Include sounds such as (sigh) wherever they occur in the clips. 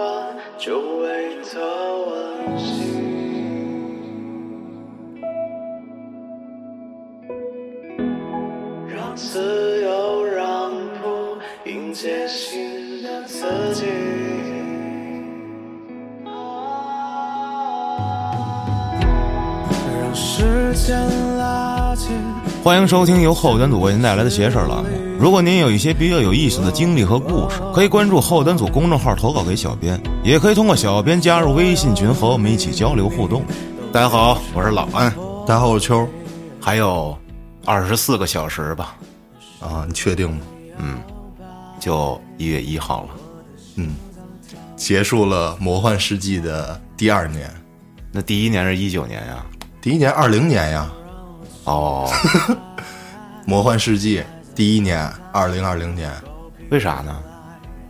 欢，就为它温馨。让自由让步，迎接新的自己。让时间拉近。欢迎收听由后端组为您带来的邪事栏目。如果您有一些比较有意思的经历和故事，可以关注后端组公众号投稿给小编，也可以通过小编加入微信群和我们一起交流互动。大家好，我是老安，大家好，我是秋还有二十四个小时吧，啊，你确定吗？嗯就一月一号了。嗯结束了魔幻世纪的第二年，那第一年是一九年呀？第一年二零年呀，哦，(laughs) 魔幻世纪第一年二零二零年，为啥呢？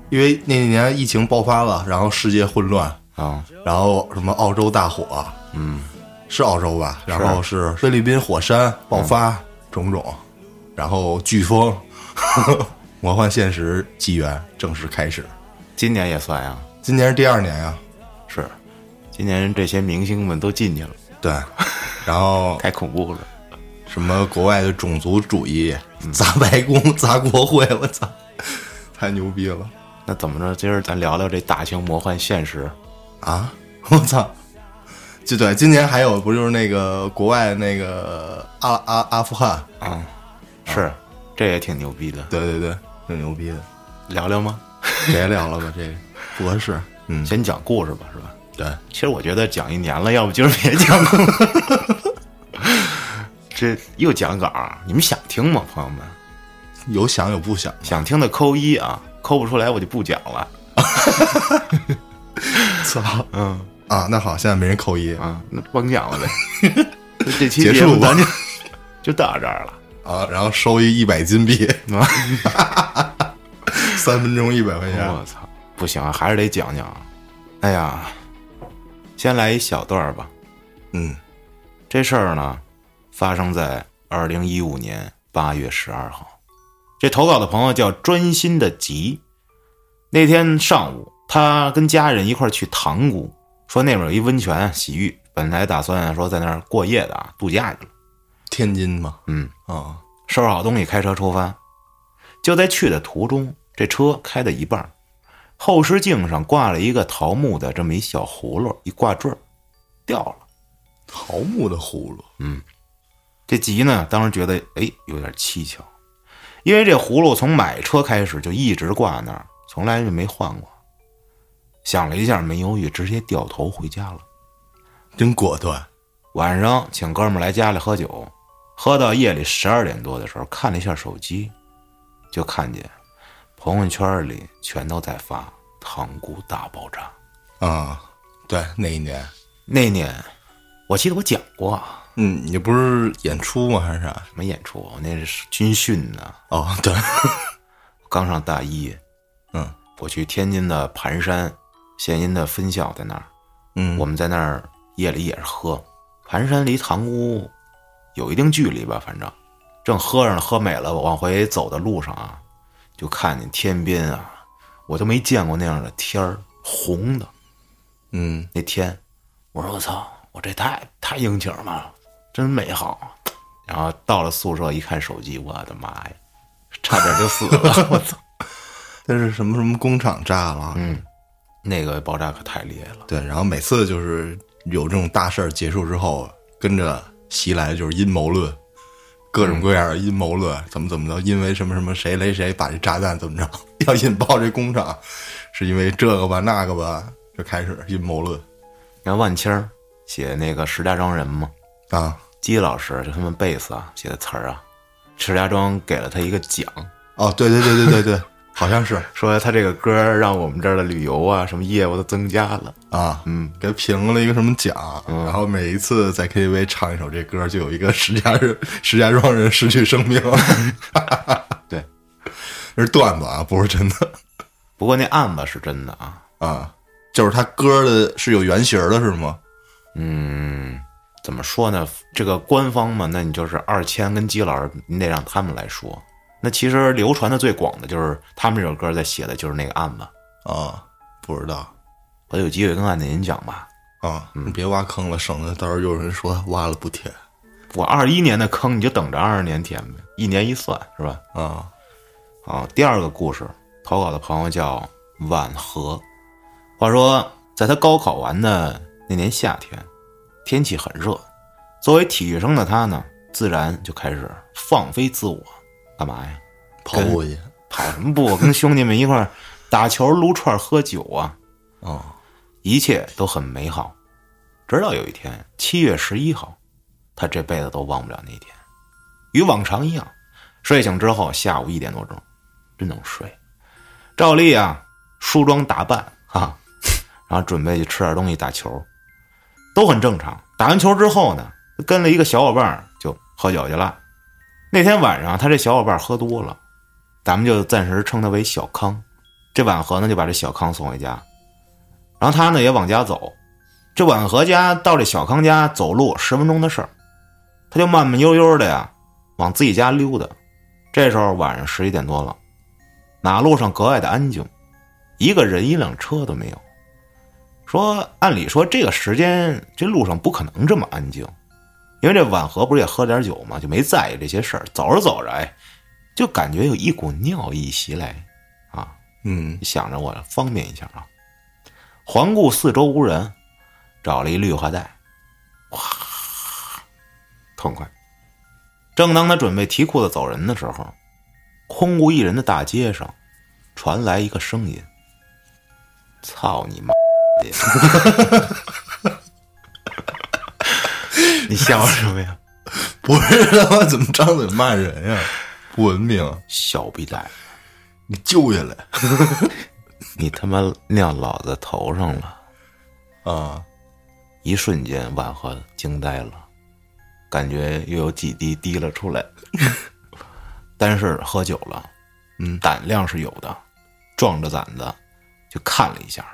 因为那年疫情爆发了，然后世界混乱，啊，然后什么澳洲大火，嗯，是澳洲吧？然后是菲律宾火山爆发，种种，然后飓风，(laughs) 魔幻现实纪元正式开始。今年也算呀？今年是第二年呀，是，今年这些明星们都进去了，对，然后 (laughs) 太恐怖了。什么国外的种族主义，(laughs) 砸白宫、(laughs) 砸国会，我操，太牛逼了那怎么着？今儿咱聊聊这大型魔幻现实。啊！我操，就对，今年还有不就是那个国外那个阿阿阿富汗，啊，是，这也挺牛逼的。对对对，挺牛逼的，聊聊吗？别聊了吧，这个不合适。嗯，先讲故事吧，是吧？对，其实我觉得讲一年了，要不今儿别讲了。(laughs) 这又讲稿，你们想听吗，朋友们？有想有不想，想听的扣一啊，扣不出来我就不讲了。(laughs) 操嗯啊！那好，现在没人扣一啊，那甭讲了呗。(laughs) 这这期结束吧咱就就到这儿了。(laughs) 啊，然后收一一百金币，三分钟一百块钱，我操，不行啊，还是得讲讲。哎呀，先来一小段吧。嗯这事儿呢，发生在二零一五年八月十二号。这投稿的朋友叫专心的吉。那天上午，他跟家人一块儿去塘沽，说那边有一温泉洗浴，本来打算说在那儿过夜的啊，度假去了。天津嘛，嗯，啊，收拾好东西，开车出发。就在去的途中，这车开到一半儿，后视镜上挂了一个桃木的这么一小葫芦，一挂坠儿掉了。桃木的葫芦，这吉呢，当时觉得哎有点蹊跷，因为这葫芦从买车开始就一直挂那儿，从来就没换过。想了一下，没犹豫，直接掉头回家了。真果断。晚上请哥们来家里喝酒，喝到夜里十二点多的时候，看了一下手机，就看见朋友圈里全都在发“塘沽大爆炸啊，对，那一年，”。那一年我记得我讲过啊嗯，你不是演出吗？还是啥？什么演出，我那是军训呢，哦，对，(laughs) 刚上大一，嗯。我去天津的盘山，县音的分校在那儿，嗯，我们在那儿夜里也是喝。盘山离塘沽有一定距离吧，反正。正喝着呢，喝美了，往回走的路上啊，就看见天边啊，我都没见过那样的天儿，红的。嗯，那天，我说我操，我这太太应景了，真美好。然后到了宿舍一看手机，我的妈呀，差点就死了，(laughs) 我操！但是什么什么工厂炸了，嗯，那个爆炸可太厉害了。对，然后每次就是有这种大事儿结束之后，跟着袭来就是阴谋论，各种各样的阴谋论，怎么怎么着，因为什么什么谁雷谁把这炸弹怎么着，要引爆这工厂，是因为这个吧那个吧，就开始阴谋论然后万青儿写那个石家庄人嘛，啊，姬老师就他们贝斯啊写的词儿啊，石家庄给了他一个奖，哦，对对对对对对，(laughs) 好像是。说他这个歌让我们这儿的旅游啊什么业务都增加了。啊，嗯，给评了一个什么奖，然后每一次在 KTV 唱一首这歌，就有一个石家人、(laughs) 石家庄人失去生命。(laughs) 对，这是段子啊，不是真的。不过那案子是真的啊，啊。就是他歌的是有原型的，是吗？嗯，怎么说呢？这个官方嘛，那你就是二千跟基老师，你得让他们来说。那其实流传的最广的就是他们这首歌在写的就是那个案子。啊，不知道。我有机会跟案子您讲吧。啊，你别挖坑了，省得到时候有人说挖了不填我二一年的坑，你就等着二二年填呗，一年一算是吧？啊。啊，第二个故事投稿的朋友叫婉和。话说，在他高考完的那年夏天，天气很热，作为体育生的他呢，自然就开始放飞自我，干嘛呀？跑步去跑什么步？跟兄弟们一块儿打球、撸串、喝酒啊，啊，一切都很美好。直到有一天，七月十一号，他这辈子都忘不了那天。与往常一样，睡醒之后下午一点多钟，真能睡。照例啊，梳妆打扮啊，然后准备去吃点东西、打球，都很正常。打完球之后呢，跟了一个小伙伴就喝酒去了。那天晚上，他这小伙伴喝多了，咱们就暂时称他为小康。这婉和呢就把这小康送回家，然后他呢也往家走。这婉和家到这小康家走路十分钟的事儿，他就慢慢悠悠的呀往自己家溜达。这时候晚上十一点多了，马路上格外的安静，一个人一辆车都没有。说按理说这个时间这路上不可能这么安静，因为这婉和不是也喝点酒嘛，就没在意这些事儿。走着走着，哎，就感觉有一股尿意袭来，啊，嗯，想着我方便一下啊，环顾四周无人，找了一绿化带，哇，痛快。正当他准备提裤子走人的时候，空无一人的大街上传来一个声音：“操你妈！” (laughs) 你笑什么呀？(laughs) 不是他妈怎么张嘴骂人呀？不文明，小逼崽子！你救下来 (laughs) 你他妈尿老子头上了！啊！一瞬间，婉和惊呆了，感觉又有几滴滴了出来。但是喝酒了，嗯，胆量是有的，壮着胆子就看了一下，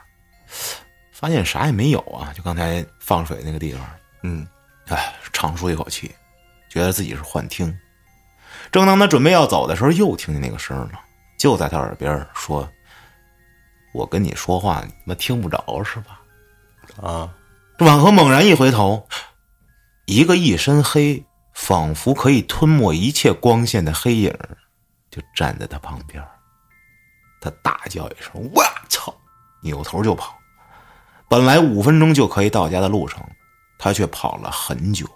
发现啥也没有啊，就刚才放水那个地方。嗯，哎，长舒一口气，觉得自己是幻听。正当他准备要走的时候，又听见那个声了，就在他耳边说：“我跟你说话，你他妈听不着是吧？”啊，这婉和猛然一回头，一个一身黑，仿佛可以吞没一切光线的黑影，就站在他旁边。他大叫一声：“我操！”扭头就跑。本来五分钟就可以到家的路程，他却跑了很久。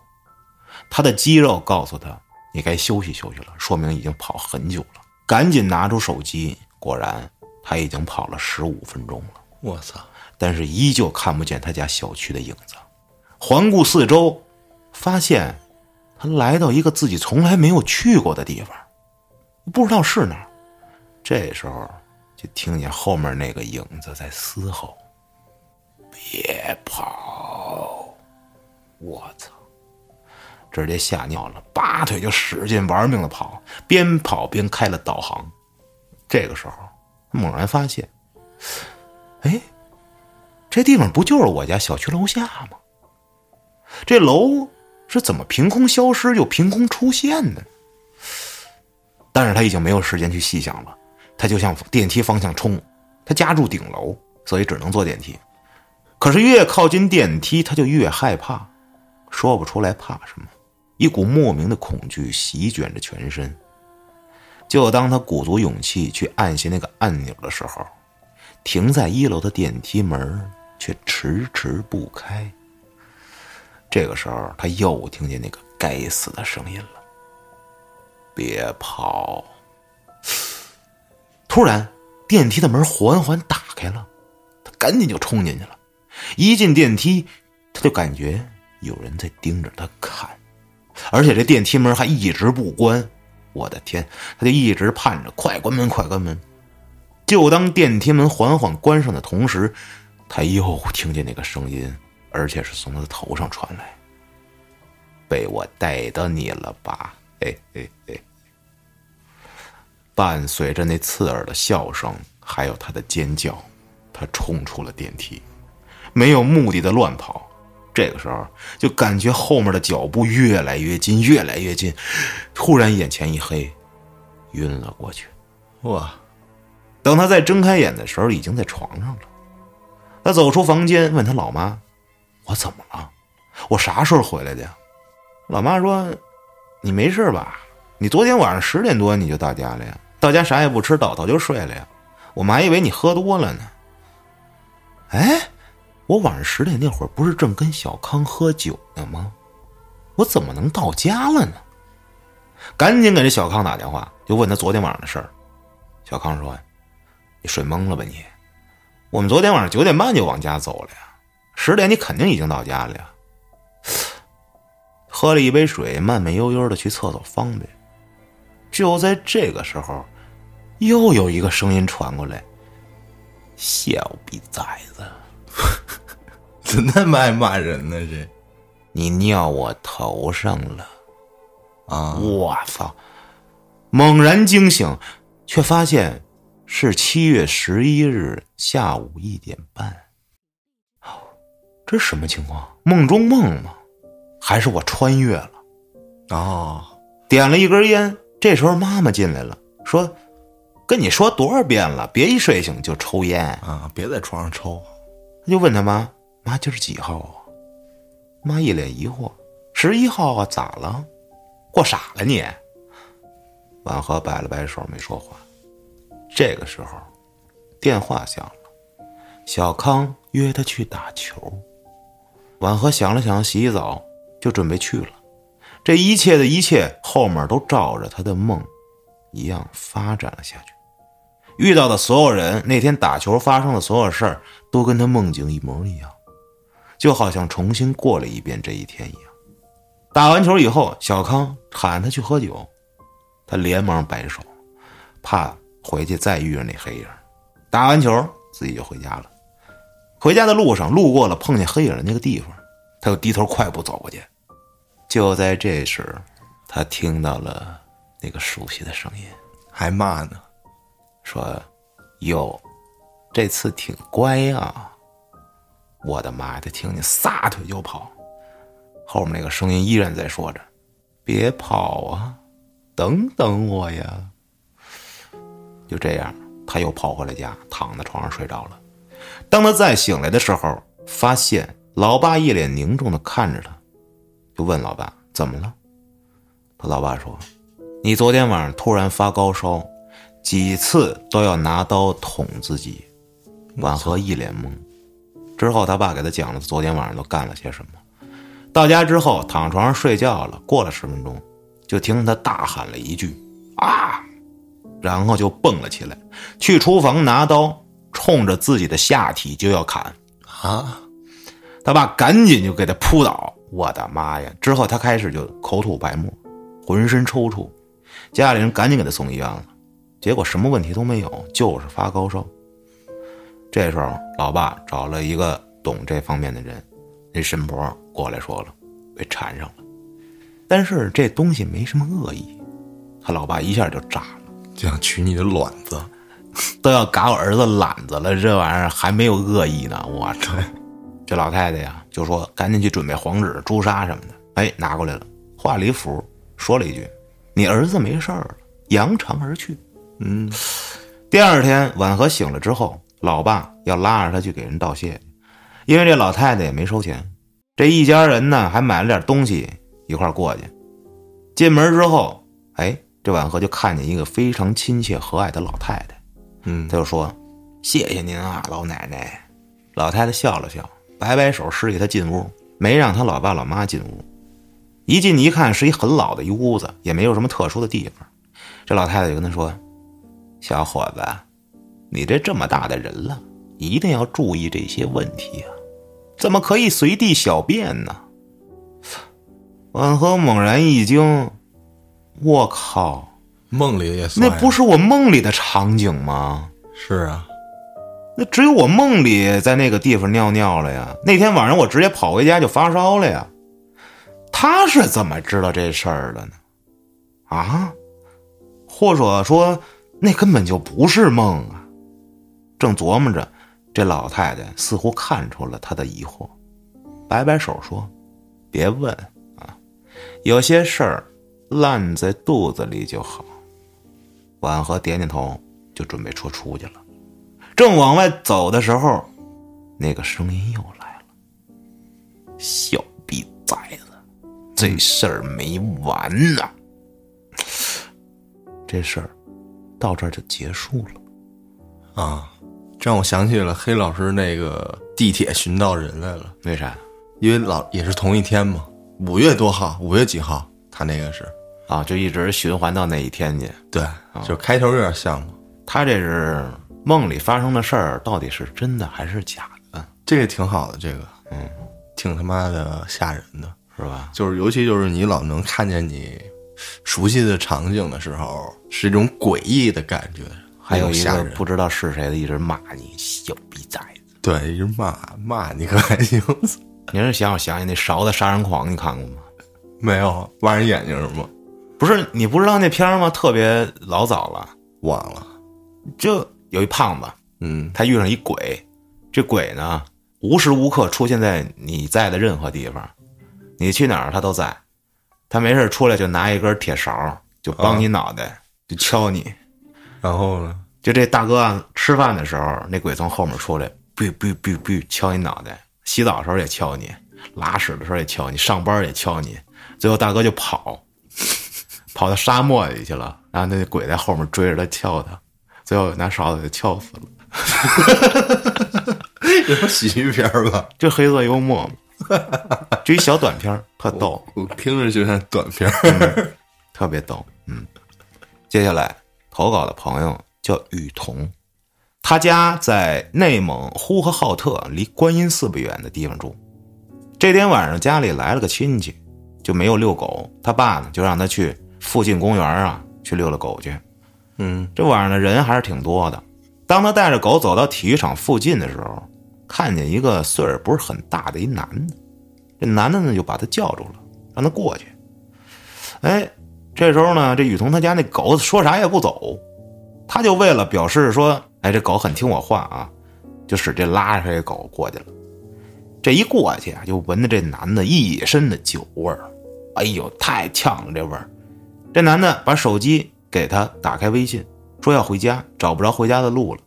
他的肌肉告诉他：“你该休息休息了。”说明已经跑很久了。赶紧拿出手机，果然他已经跑了十五分钟了。我操！但是依旧看不见他家小区的影子。环顾四周，发现他来到一个自己从来没有去过的地方，不知道是哪儿。这时候就听见后面那个影子在嘶吼：“别跑！”我操！直接吓尿了，拔腿就使劲玩命的跑，边跑边开了导航。这个时候，猛然发现，哎，这地方不就是我家小区楼下吗？这楼是怎么凭空消失又凭空出现的？但是他已经没有时间去细想了，他就向电梯方向冲。他家住顶楼，所以只能坐电梯。可是越靠近电梯，他就越害怕，说不出来怕什么，一股莫名的恐惧席卷着全身。就当他鼓足勇气去按下那个按钮的时候，停在一楼的电梯门却迟迟不开。这个时候，他又听见那个该死的声音了：“别跑！”突然，电梯的门缓缓打开了，他赶紧就冲进去了。一进电梯，他就感觉有人在盯着他看，而且这电梯门还一直不关。我的天！他就一直盼着快关门，快关门。就当电梯门缓缓关上的同时，他又听见那个声音，而且是从他的头上传来：“被我逮到你了吧？”嘿嘿嘿。伴随着那刺耳的笑声，还有他的尖叫，他冲出了电梯，没有目的的乱跑。这个时候，就感觉后面的脚步越来越近，越来越近。突然眼前一黑，晕了过去。哇！等他再睁开眼的时候，已经在床上了。他走出房间，问他老妈：“我怎么了？我啥时候回来的呀？”老妈说：“你没事吧？你昨天晚上十点多你就到家了呀？到家啥也不吃，倒头就睡了呀？我们还以为你喝多了呢。”哎，我晚上十点那会儿不是正跟小康喝酒呢吗？我怎么能到家了呢？赶紧给这小康打电话，就问他昨天晚上的事儿。小康说：“你睡懵了吧你？我们昨天晚上九点半就往家走了呀，十点你肯定已经到家了呀。”喝了一杯水，慢慢悠悠的去厕所方便。就在这个时候，又有一个声音传过来：“小逼崽子，怎那么爱骂人呢？这你尿我头上了！”啊，我操！猛然惊醒，却发现是七月十一日下午一点半。这什么情况？梦中梦吗？还是我穿越了？哦，点了一根烟，这时候妈妈进来了，说：“跟你说多少遍了，别一睡醒就抽烟。啊，别在床上抽。”他就问他妈：“妈，今儿几号啊？”妈一脸疑惑：“十一号啊，咋了？过傻了你？”婉和摆了摆手，没说话。这个时候，电话响了，小康约他去打球。婉和想了想，洗澡，就准备去了。这一切的一切，后面都照着他的梦一样发展了下去。遇到的所有人，那天打球发生的所有事儿，都跟他梦境一模一样，就好像重新过了一遍这一天一样。打完球以后，小康喊他去喝酒，他连忙摆手，怕回去再遇上那黑影。打完球，自己就回家了。回家的路上，路过了碰见黑影的那个地方，他又低头快步走过去。就在这时，他听到了那个熟悉的声音，还骂呢。说：“哟，这次挺乖啊！”我的妈呀！他听见撒腿就跑，后面那个声音依然在说着：“别跑啊，等等我呀！”就这样，他又跑回了家，躺在床上睡着了。当他再醒来的时候，发现老爸一脸凝重的看着他，就问老爸怎么了。他老爸说：“你昨天晚上突然发高烧，几次都要拿刀捅自己。”婉和一脸懵。之后他爸给他讲了昨天晚上都干了些什么。到家之后躺床上睡觉了，过了十分钟，就听他大喊了一句：“啊！”然后就蹦了起来，去厨房拿刀。冲着自己的下体就要砍，啊！他爸赶紧就给他扑倒。我的妈呀！之后他开始就口吐白沫，浑身抽搐，家里人赶紧给他送医院了，结果什么问题都没有，就是发高烧。这时候，老爸找了一个懂这方面的人，那神婆过来说了，被缠上了，但是这东西没什么恶意，他老爸一下就炸了，就想取你的卵子。(laughs) 都要嘎我儿子懒子了，这玩意儿还没有恶意呢！我操，(laughs) 这老太太呀，就说赶紧去准备黄纸、朱砂什么的。哎，拿过来了，画了一幅，说了一句：“你儿子没事儿了，扬长而去。”嗯。第二天，婉和醒了之后，老爸要拉着他去给人道谢，因为这老太太也没收钱。这一家人呢，还买了点东西一块过去。进门之后，哎，这婉和就看见一个非常亲切和蔼的老太太。嗯，他就说：“谢谢您啊，老奶奶。”老太太笑了笑，摆摆手示意他进屋，没让他老爸老妈进屋。一进一看，是一很老的一屋子，也没有什么特殊的地方。这老太太就跟他说：“小伙子，你这这么大的人了，一定要注意这些问题啊！怎么可以随地小便呢？”婉和猛然一惊：“我靠！”梦里也算那不是我梦里的场景吗？是啊，那只有我梦里在那个地方尿尿了呀。那天晚上我直接跑回家就发烧了呀。他是怎么知道这事儿的呢？啊？或者说那根本就不是梦啊？正琢磨着，这老太太似乎看出了他的疑惑，摆摆手说：“别问啊，有些事儿烂在肚子里就好。”婉和点点头，就准备出出去了。正往外走的时候，那个声音又来了：“小逼崽子，这事儿没完呢。”这事儿到这儿就结束了。啊，这让我想起了黑老师那个地铁寻到人来了，为啥？因为老也是同一天嘛，五月多号，五月几号，他那个是啊，就一直循环到那一天去。对，就开头有点像嘛。他这是梦里发生的事儿，到底是真的还是假的？这个挺好的，这个嗯，挺他妈的吓人的，是吧？就是尤其就是你老能看见你熟悉的场景的时候，是一种诡异的感觉，还有一个。不知道是谁的一直骂你小逼崽子。对，一直骂骂你可还行？(laughs) 你是想我想起那勺子杀人狂，你看过吗？没有挖人眼睛是吗？不是你不知道那片儿吗？特别老早了，忘了，就有一胖子，嗯他遇上一鬼，这鬼呢无时无刻出现在你在的任何地方，你去哪儿他都在，他没事出来就拿一根铁勺就帮你脑袋，就敲你。然后呢？就这大哥啊，吃饭的时候，那鬼从后面出来，哔哔哔哔敲你脑袋；洗澡的时候也敲你，拉屎的时候也敲你，上班也敲你。最后大哥就跑，(laughs) 跑到沙漠里去了，然后那鬼在后面追着他敲他，最后拿勺子给敲死了。这不喜剧片儿吧？就黑色幽默嘛，这一小短片儿特逗，我听着就像短片儿。特别逗。嗯，接下来投稿的朋友叫雨桐，他家在内蒙呼和浩特，离观音寺不远的地方住。这天晚上家里来了个亲戚，就没有遛狗，他爸呢就让他去附近公园啊去遛遛狗去。嗯这晚上的人还是挺多的。当他带着狗走到体育场附近的时候，看见一个岁数不是很大的一男的，这男的呢就把他叫住了，让他过去。哎，这时候呢，这雨桐他家那狗说啥也不走，他就为了表示说，哎，这狗很听我话啊，就使劲拉着这狗过去了。这一过去啊，就闻着这男的一身的酒味儿，哎呦，太呛了这味儿。这男的把手机给他打开微信，说要回家，找不着回家的路了。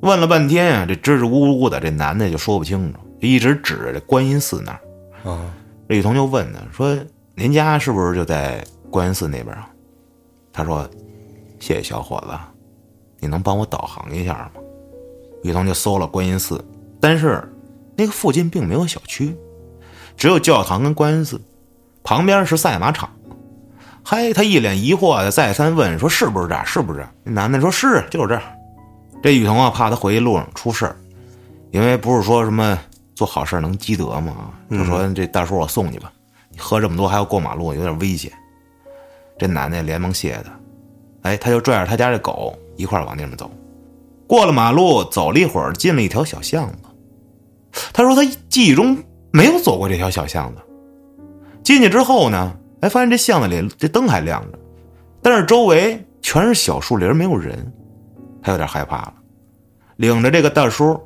问了半天呀、这支支吾吾的，这男的就说不清楚，就一直指着这观音寺那儿。啊，这雨桐就问他说：“您家是不是就在观音寺那边啊？”他说：“谢谢小伙子，你能帮我导航一下吗？”雨桐就搜了观音寺，但是那个附近并没有小区，只有教堂跟观音寺，旁边是赛马场。嗨，他一脸疑惑的再三问说：“是不是这儿？是不是这儿？”那男的说：“是，就是这儿。”这雨桐啊，怕他回去路上出事儿，因为不是说什么做好事能积德嘛，就说这大叔我送你吧，你喝这么多还要过马路，有点危险。这男的连忙谢他，哎，他就拽着他家这狗一块儿往那边走。过了马路，走了一会儿，进了一条小巷子。他说他记忆中没有走过这条小巷子。进去之后呢，哎，发现这巷子里这灯还亮着，但是周围全是小树林，没有人。他有点害怕了，领着这个大叔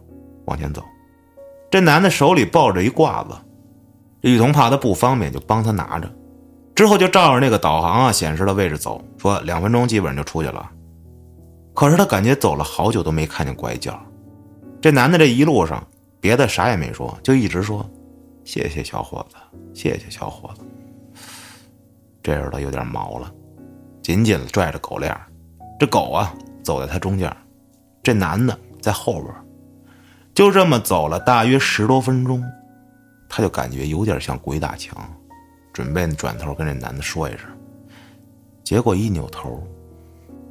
往前走。这男的手里抱着一褂子，这雨桐怕他不方便，就帮他拿着。之后就照着那个导航啊显示的位置走，说两分钟基本上就出去了。可是他感觉走了好久都没看见拐角。这男的这一路上别的啥也没说，就一直说：“谢谢小伙子，谢谢小伙子。”这时候他有点毛了，紧紧的拽着狗链这狗啊走在他中间，这男的在后边。就这么走了大约十多分钟，他就感觉有点像鬼打墙，准备转头跟这男的说一声，结果一扭头，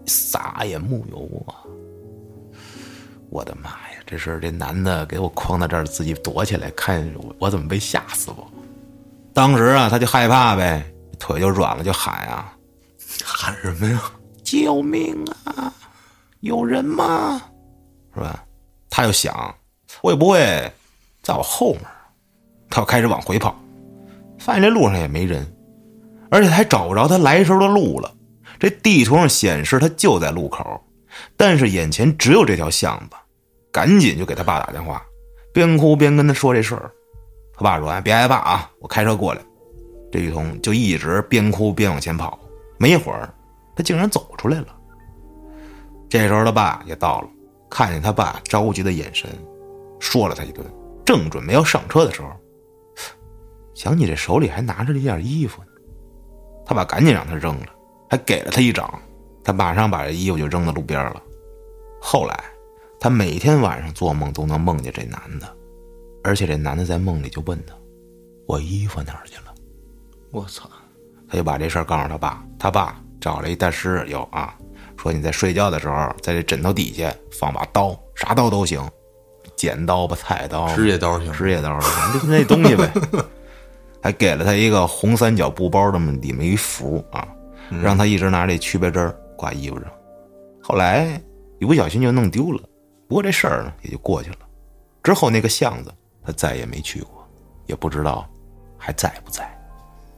啥也木有啊！我的妈呀！这是这男的给我框到这儿，自己躲起来，看我怎么被吓死不？当时啊，他就害怕呗，腿就软了，就喊啊，喊什么呀？救命啊！有人吗？是吧？他就想，会不会在我后面？他要开始往回跑，发现这路上也没人，而且还找不着他来时候的路了。这地图上显示他就在路口，但是眼前只有这条巷子，赶紧就给他爸打电话，边哭边跟他说这事儿。他爸说：“哎，别害怕啊，我开车过来。”这雨桐就一直边哭边往前跑，没一会儿，他竟然走出来了。这时候他爸也到了，看见他爸着急的眼神，说了他一顿。正准备要上车的时候，想你这手里还拿着这件衣服呢，他爸赶紧让他扔了，还给了他一掌。他马上把这衣服就扔到路边了。后来，他每天晚上做梦都能梦见这男的，而且这男的在梦里就问他：“我衣服哪儿去了？”我操！他就把这事儿告诉他爸，他爸找了一大师，有啊，说你在睡觉的时候，在这枕头底下放把刀，啥刀都行，剪刀吧、菜刀、指甲刀行，指甲刀，就那东西呗。(laughs) 还给了他一个红三角布包，这么里面一符啊，让他一直拿这区别针儿挂衣服上。后来一不小心就弄丢了，不过这事儿呢也就过去了。之后那个巷子他再也没去过，也不知道还在不在。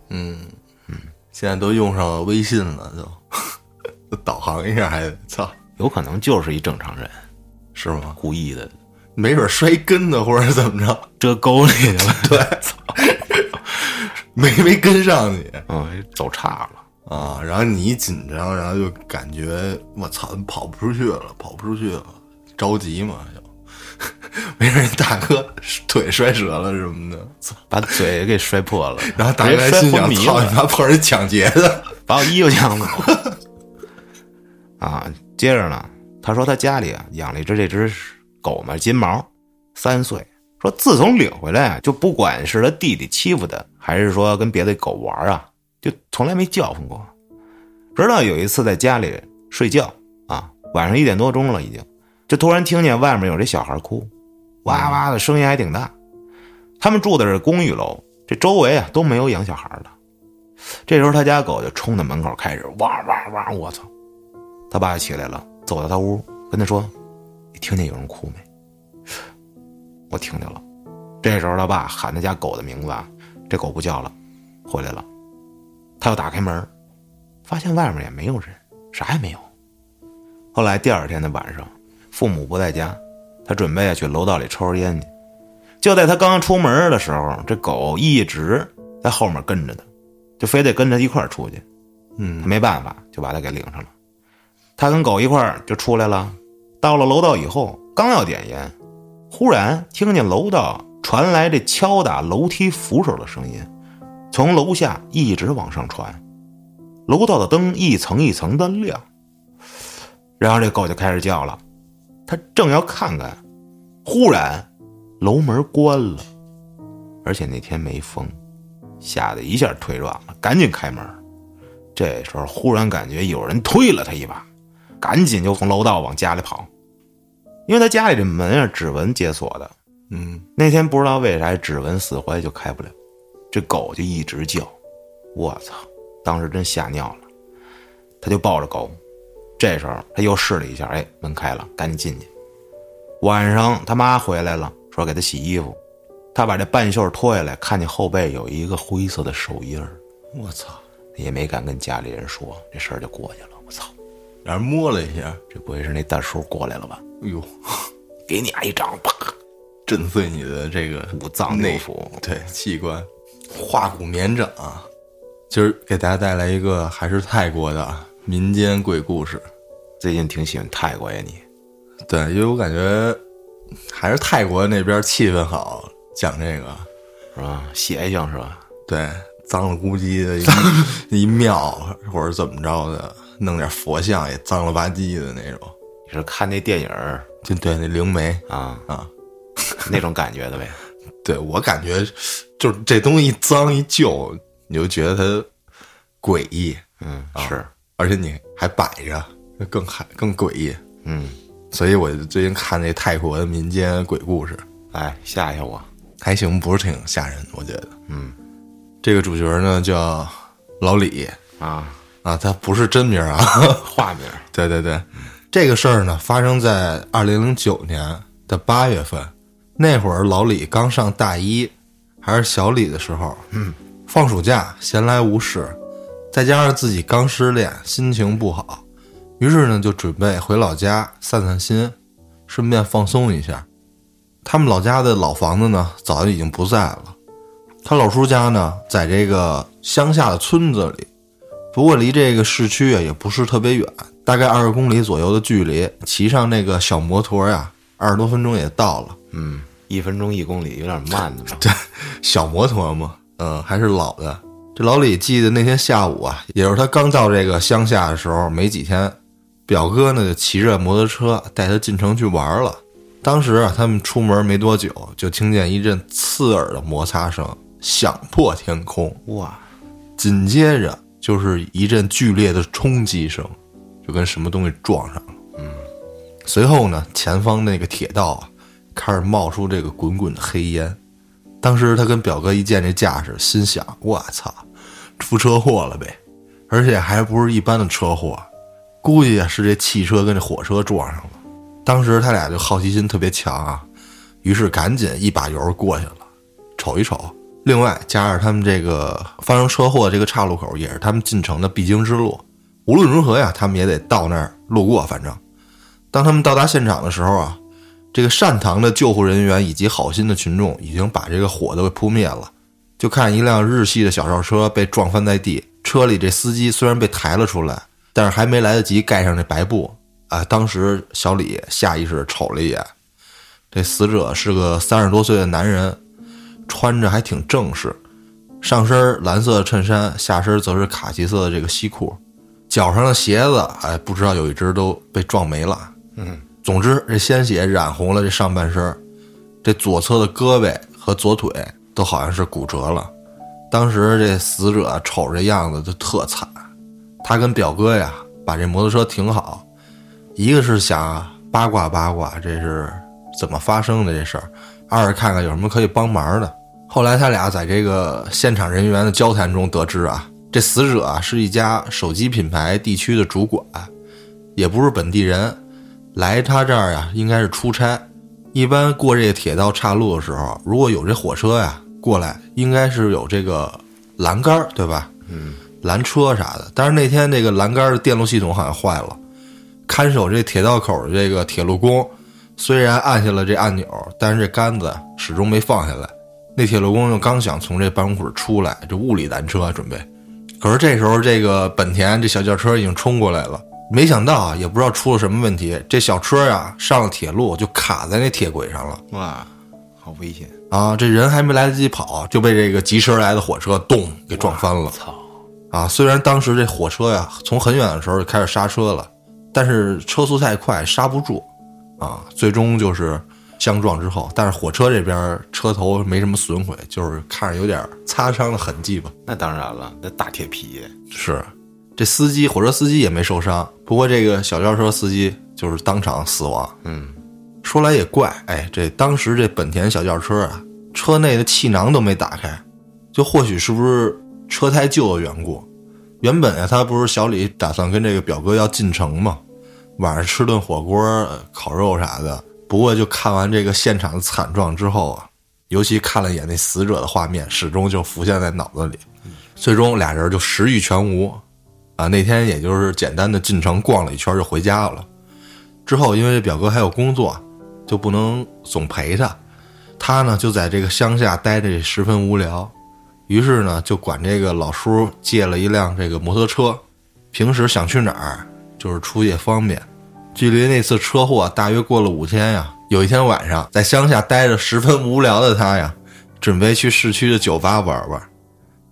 嗯嗯现在都用上微信了，都导航一下还操，有可能就是一正常人，是吗？故意的没准摔跟头或者怎么着，折沟里去了，对，(laughs) 没没跟上你嗯，走岔了。啊，然后你一紧张，然后就感觉我操，跑不出去了，跑不出去了，着急嘛，就 (laughs) 没事大哥腿摔折了什么的，操！把嘴给摔破了，然后大哥还心想：操，你，妈碰人抢劫的，(laughs) 把我衣服抢走了。啊，接着呢，他说他家里啊养了一只这只狗嘛，金毛，三岁。说自从领回来啊，就不管是他弟弟欺负他，还是说跟别的狗玩啊，就从来没叫唤过。直到有一次在家里睡觉啊，晚上一点多钟了已经，就突然听见外面有这小孩哭，哇哇的声音还挺大。他们住的是公寓楼，这周围啊都没有养小孩的。这时候他家狗就冲到门口开始汪汪汪，我操！他爸起来了，走到他屋跟他说：“你听见有人哭没？”我听见了。这时候他爸喊他家狗的名字啊，这狗不叫了，回来了。他又打开门，发现外面也没有人，啥也没有。后来第二天的晚上，父母不在家，他准备去楼道里抽根烟去。就在他刚出门的时候，这狗一直在后面跟着他，就非得跟着一块儿出去。嗯他没办法，就把他给领上了。他跟狗一块儿就出来了。到了楼道以后，刚要点烟，忽然听见楼道传来这敲打楼梯扶手的声音，从楼下一直往上传。楼道的灯一层一层的亮，然后这狗就开始叫了。他正要看看，忽然楼门关了，而且那天没风，吓得一下腿软了，赶紧开门。这时候忽然感觉有人推了他一把，赶紧就从楼道往家里跑，因为他家里这门啊指纹解锁的。嗯，那天不知道为啥指纹死坏就开不了，这狗就一直叫，我操！当时真吓尿了，他就抱着狗。这时候他又试了一下，哎，门开了，赶紧进去。晚上他妈回来了，说给他洗衣服，他把这半袖脱下来，看见后背有一个灰色的手印儿我操，也没敢跟家里人说，这事儿就过去了。我操，让人摸了一下，这不会是那大叔过来了吧？哎呦，(laughs) 给你挨一掌，啪，震碎你的这个五脏六内腑。对器官，化骨绵掌啊！今儿给大家带来一个还是泰国的民间鬼故事。最近挺喜欢泰国呀，你对，因为我感觉还是泰国那边气氛好，讲这个，是吧？邪性是吧？对，脏了咕叽的一 (laughs) 一庙或者怎么着的，弄点佛像也脏了吧唧的那种。你是看那电影儿就对，那灵媒啊。啊，(laughs) 那种感觉的呗？(laughs) 对我感觉就是这东西一脏一旧，你就觉得它诡异，嗯，是，而且你还摆着，更还更诡异。嗯，所以我最近看那泰国的民间鬼故事，哎，吓吓我，还行，不是挺吓人，我觉得。嗯，这个主角呢叫老李啊，啊，他不是真名啊。(laughs) 化名，对对对，这个事儿呢发生在二零零九年的八月份，那会儿老李刚上大一，还是小李的时候，嗯，放暑假闲来无事，再加上自己刚失恋，心情不好，于是呢就准备回老家散散心，顺便放松一下。他们老家的老房子呢早就已经不在了，他老叔家呢在这个乡下的村子里，不过离这个市区啊也不是特别远，大概二十公里左右的距离，骑上那个小摩托呀，二十多分钟也到了。嗯，一分钟一公里有点慢的嘛。(laughs) 小摩托嘛，嗯，还是老的。这老李记得那天下午啊，也就是他刚到这个乡下的时候没几天，表哥呢就骑着摩托车带他进城去玩了。当时啊，他们出门没多久，就听见一阵刺耳的摩擦声响破天空，哇，紧接着就是一阵剧烈的冲击声，就跟什么东西撞上了。嗯，随后呢，前方那个铁道啊，开始冒出这个滚滚的黑烟。当时他跟表哥一见这架势，心想：我操，出车祸了呗！而且还不是一般的车祸，估计是这汽车跟这火车撞上了。当时他俩就好奇心特别强啊，于是赶紧一把油过去了，瞅一瞅。另外，加上他们这个发生车祸这个岔路口，也是他们进城的必经之路。无论如何呀，他们也得到那儿路过。反正，当他们到达现场的时候啊，这个善堂的救护人员以及好心的群众已经把这个火都给扑灭了。就看一辆日系的小轿车被撞翻在地，车里这司机虽然被抬了出来，但是还没来得及盖上这白布啊。当时小李下意识瞅了一眼，这死者是个三十多岁的男人。穿着还挺正式，上身蓝色衬衫，下身则是卡其色的这个西裤，脚上的鞋子，哎，不知道有一只都被撞没了。嗯，总之这鲜血染红了这上半身，这左侧的胳膊和左腿都好像是骨折了。当时这死者瞅这样子就特惨，他跟表哥呀把这摩托车停好，一个是想八卦八卦这是怎么发生的这事儿，二是看看有什么可以帮忙的。后来他俩在这个现场人员的交谈中得知啊，这死者啊是一家手机品牌地区的主管，也不是本地人，来他这儿呀应该是出差。一般过这个铁道岔路的时候，如果有这火车呀过来，应该是有这个栏杆儿，对吧？嗯，拦车啥的。但是那天这个栏杆的电路系统好像坏了，看守这铁道口的这个铁路工虽然按下了这按钮，但是这杆子始终没放下来。那铁路工又刚想从这办公室出来，这物理拦车准备，可是这时候这个本田这小轿车已经冲过来了，没想到啊，也不知道出了什么问题，这小车呀上了铁路就卡在那铁轨上了哇，好危险！啊！这人还没来得及跑，就被这个疾驰而来的火车咚给撞翻了操！啊！虽然当时这火车呀从很远的时候就开始刹车了，但是车速太快刹不住，啊，最终就是。相撞之后，但是火车这边车头没什么损毁，就是看着有点擦伤的痕迹吧。那当然了，那大铁皮是，这司机火车司机也没受伤，不过这个小轿车司机就是当场死亡。嗯，说来也怪，哎，这当时这本田小轿车啊，车内的气囊都没打开，就或许是不是车胎旧的缘故。原本啊，他不是小李打算跟这个表哥要进城嘛，晚上吃顿火锅、烤肉啥的。不过，就看完这个现场的惨状之后啊，尤其看了一眼那死者的画面，始终就浮现在脑子里。最终俩人就食欲全无，啊，那天也就是简单的进城逛了一圈就回家了。之后，因为这表哥还有工作，就不能总陪他，他呢就在这个乡下待着十分无聊，于是呢就管这个老叔借了一辆这个摩托车，平时想去哪儿就是出去方便。距离那次车祸大约过了五天呀。有一天晚上，在乡下待着十分无聊的他呀，准备去市区的酒吧玩玩，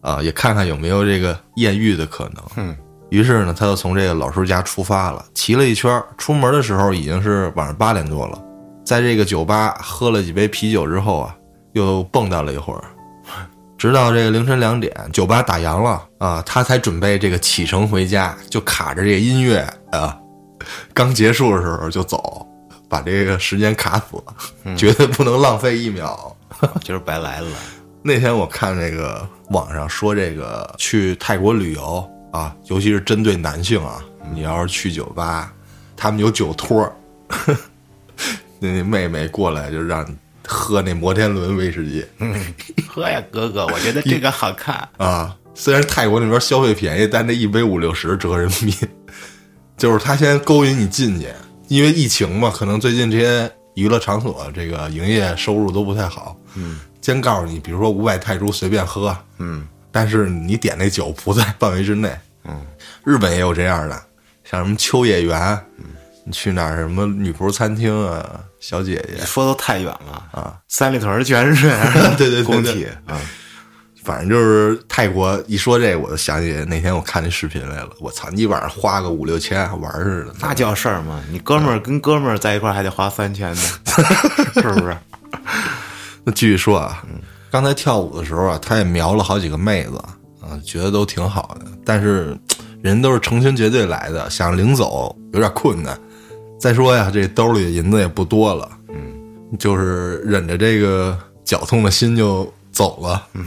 啊，也看看有没有这个艳遇的可能。嗯，于是呢，他就从这个老叔家出发了，骑了一圈。出门的时候已经是晚上八点多了，在这个酒吧喝了几杯啤酒之后啊，又蹦跶了一会儿，直到这个凌晨两点，酒吧打烊了啊，他才准备这个启程回家，就卡着这个音乐啊。刚结束的时候就走，把这个时间卡死了，绝对不能浪费一秒，今儿白来了。(laughs) 那天我看那个网上说，这个去泰国旅游啊，尤其是针对男性啊，你要是去酒吧，他们有酒托，(laughs) 那妹妹过来就让你喝那摩天轮威士忌，喝呀，哥哥，我觉得这个好看啊。虽然泰国那边消费便宜，但那一杯五六十折人民币。就是他先勾引你进去，因为疫情嘛，可能最近这些娱乐场所这个营业收入都不太好。嗯，先告诉你，比如说五百泰铢随便喝。嗯，但是你点那酒不在范围之内。嗯，日本也有这样的，像什么秋叶原，你去哪儿什么女仆餐厅啊，小姐姐，说都太远了啊！三里屯全是 (laughs) 这样，对对对对工体啊，反正就是泰国一说这，我就想起那天我看那视频来了。我操，你晚上花个五六千还玩似的，那叫事儿吗？你哥们儿跟哥们儿在一块儿还得花三千呢，(laughs) 是不是？那继续说啊，刚才跳舞的时候啊，他也瞄了好几个妹子啊，觉得都挺好的，但是人都是成群结队来的，想领走有点困难。再说呀，这兜里银子也不多了，嗯，就是忍着这个绞痛的心就走了，嗯，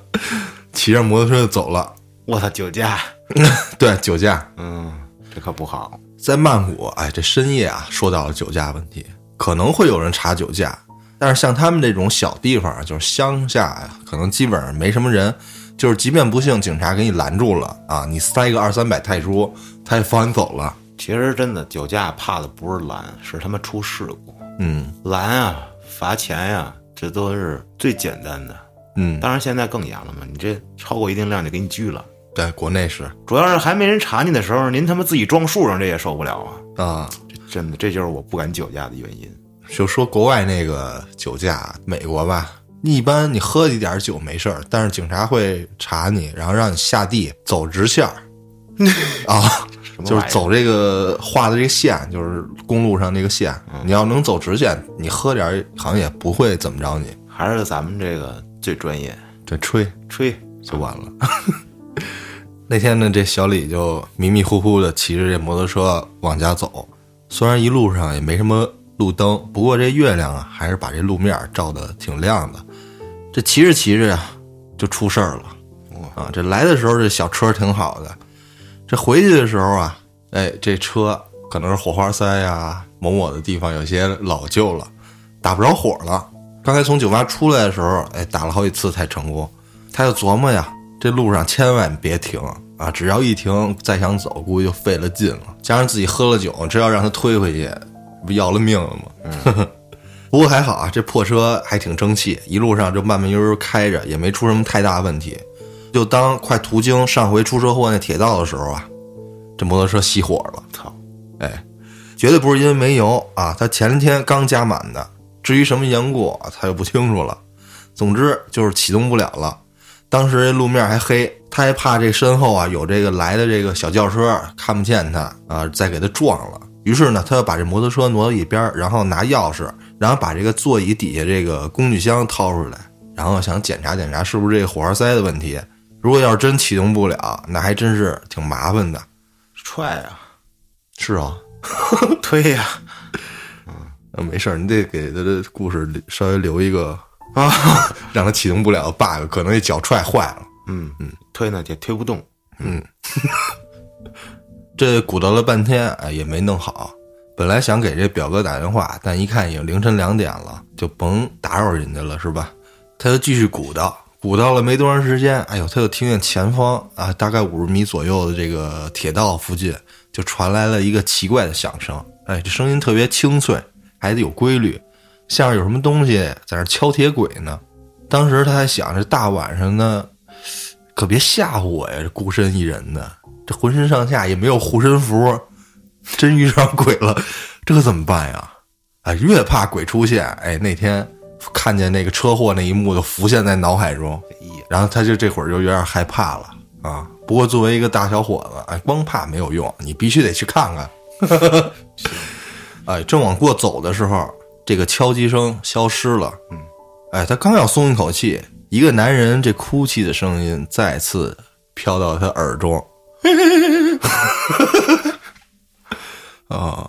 (laughs) 骑着摩托车就走了。我操，酒驾，(laughs) 对，酒驾，嗯，这可不好。在曼谷，哎，这深夜啊，说到了酒驾问题，可能会有人查酒驾，但是像他们这种小地方，就是乡下呀，可能基本上没什么人，就是即便不幸警察给你拦住了啊，你塞个二三百泰铢，他也放你走了。其实真的酒驾怕的不是拦，是他妈出事故。嗯拦啊，罚钱呀、这都是最简单的。嗯，当然现在更严了嘛，你这超过一定量就给你拘了。对，国内是主要是还没人查你的时候，您他妈自己装树上，这也受不了啊！啊，这真的，这就是我不敢酒驾的原因。就说国外那个酒驾，美国吧，一般你喝一点酒没事儿，但是警察会查你，然后让你下地走直线儿 (laughs) 啊，就是走这个画的这个线，就是公路上那个线。你要能走直线，你喝点儿好像也不会怎么着你。还是咱们这个最专业，这吹吹就完了。(laughs) 那天呢，这小李就迷迷糊糊的骑着这摩托车往家走，虽然一路上也没什么路灯，不过这月亮啊，还是把这路面照的挺亮的。这骑着骑着呀，就出事儿了。啊，这来的时候这小车挺好的，这回去的时候啊，哎，这车可能是火花塞呀、某某的地方有些老旧了，打不着火了。刚才从酒吧出来的时候，哎，打了好几次才成功。他就琢磨呀，这路上千万别停啊！只要一停，再想走，估计就费了劲了。加上自己喝了酒，这要让他推回去，不要了命了吗？(laughs) 不过还好啊，这破车还挺争气，一路上就慢慢悠悠开着，也没出什么太大问题。就当快途经上回出车祸那铁道的时候啊，这摩托车熄火了。操！哎，绝对不是因为没油啊，他前天刚加满的。至于什么缘故，他就不清楚了。总之就是启动不了了。当时这路面还黑，他还怕这身后啊有这个来的这个小轿车看不见他啊，再给他撞了。于是呢，他就把这摩托车挪到一边，然后拿钥匙，然后把这个座椅底下这个工具箱掏出来，然后想检查检查是不是这个火花塞的问题。如果要是真启动不了，那还真是挺麻烦的。踹啊、是啊，(laughs) 推呀、呃，没事儿，你得给他的故事稍微留一个啊！(laughs) 让他启动不了的 bug，可能这脚踹坏了。嗯嗯，推呢也推不动。嗯 (laughs) 这鼓捣了半天，哎，也没弄好。本来想给这表哥打电话，但一看已经凌晨两点了，就甭打扰人家了，是吧？他就继续鼓捣，鼓捣了没多长时间，哎呦，他就听见前方啊，大概五十米左右的这个铁道附近，就传来了一个奇怪的响声。哎，这声音特别清脆，还得有规律，像是有什么东西在那敲铁轨呢。当时他还想，这大晚上的，可别吓唬我呀！这孤身一人的，这浑身上下也没有护身符，真遇上鬼了，这可怎么办呀？哎，越怕鬼出现，哎，那天看见那个车祸那一幕就浮现在脑海中，然后他就这会儿就有点害怕了啊。不过作为一个大小伙子，哎，光怕没有用，你必须得去看看。(laughs) 哎，正往过走的时候，这个敲击声消失了。嗯，哎，他刚要松一口气，一个男人这哭泣的声音再次飘到他耳中。(laughs) 啊、